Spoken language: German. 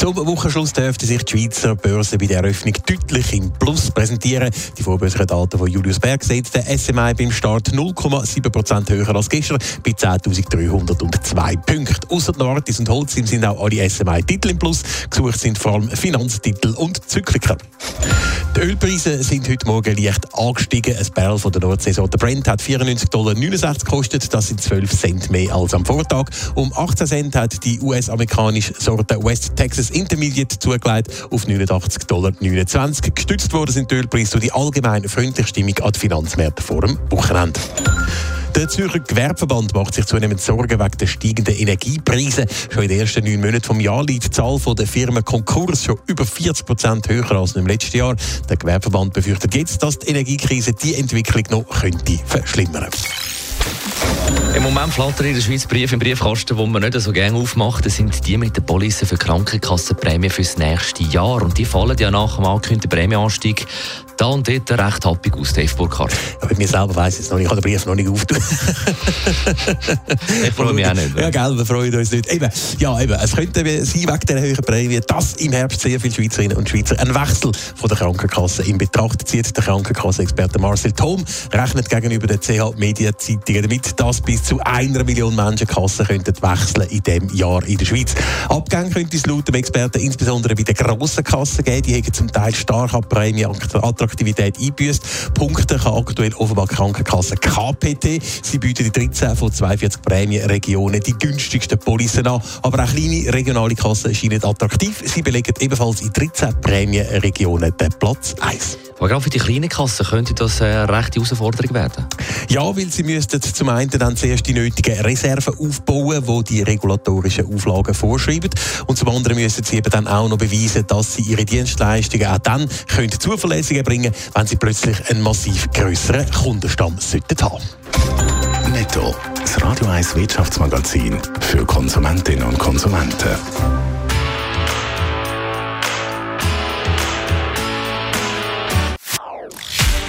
Zum Wochenschluss dürfte sich die Schweizer Börse bei der Eröffnung deutlich im Plus präsentieren. Die vorbörslichen Daten von Julius Berg sehen der SMI beim Start 0,7% höher als gestern bei 10.302 Punkten. Außer Novartis und Holcim sind auch alle SMI-Titel im Plus. Gesucht sind vor allem Finanztitel und Zykliker. Die Ölpreise sind heute Morgen leicht angestiegen. Ein Barrel von der Nordsaison, der Brent, hat 94,69 Dollar gekostet. Das sind 12 Cent mehr als am Vortag. Um 18 Cent hat die US-amerikanische Sorte West Texas Intermediate zugelegt auf 89,29 Dollar. Gestützt worden sind die Ölpreise durch die allgemeine freundliche Stimmung an die Finanzmärkte vor dem Wochenende. Der Zürcher Gewerbeverband macht sich zunehmend Sorgen wegen der steigenden Energiepreise. Schon in den ersten neun Monaten vom Jahr liegt die Zahl der Firmen Konkurs schon über 40 Prozent höher als im letzten Jahr. Der Gewerbeverband befürchtet jetzt, dass die Energiekrise die Entwicklung noch könnte verschlimmern. Im Moment flattern in der Schweiz Briefe im Briefkasten, die man nicht so gerne aufmacht. Das sind die mit den Police für Krankenkassenprämie fürs nächste Jahr. Und die fallen ja nach dem angekündigten Prämieanstieg da und dort recht happig aus, Dave Burkhardt. Ja, bei mir selber weiss ich es noch nicht. Ich habe den Brief noch nicht aufgetan. ich freue mich auch nicht. Ja, gell, wir freuen uns nicht. Eben, ja, eben, es könnte sein, wegen der höheren Prämie, dass im Herbst sehr viele Schweizerinnen und Schweizer einen Wechsel von der Krankenkasse in Betracht zieht. Der Krankenkassenexperte Marcel Thom rechnet gegenüber der CH Media Zeitungen damit, dass bis zu einer Million Menschen Kassen könnten wechseln in diesem Jahr in der Schweiz. Abgänge könnte es laut dem Experten insbesondere bei den grossen Kassen geben. Die haben zum Teil stark an Prämie Attraktivität einbüßt. Punkte kann aktuell offenbar Krankenkasse KPT. Sie bieten die 13 von 42 Prämienregionen die günstigsten Policen an. Aber auch kleine regionale Kassen scheinen attraktiv. Sie belegen ebenfalls in 13 Prämienregionen den Platz 1. Aber gerade für die kleinen Kassen könnte das eine rechte Herausforderung werden. Ja, weil sie müssten zum einen dann zuerst die nötigen Reserven aufbauen, die die regulatorischen Auflagen vorschreiben. Und zum anderen müssen sie eben dann auch noch beweisen, dass sie ihre Dienstleistungen auch dann können zuverlässig bringen wenn sie plötzlich einen massiv grösseren Kundenstamm sollten haben. Netto, das Radio 1 Wirtschaftsmagazin für Konsumentinnen und Konsumenten.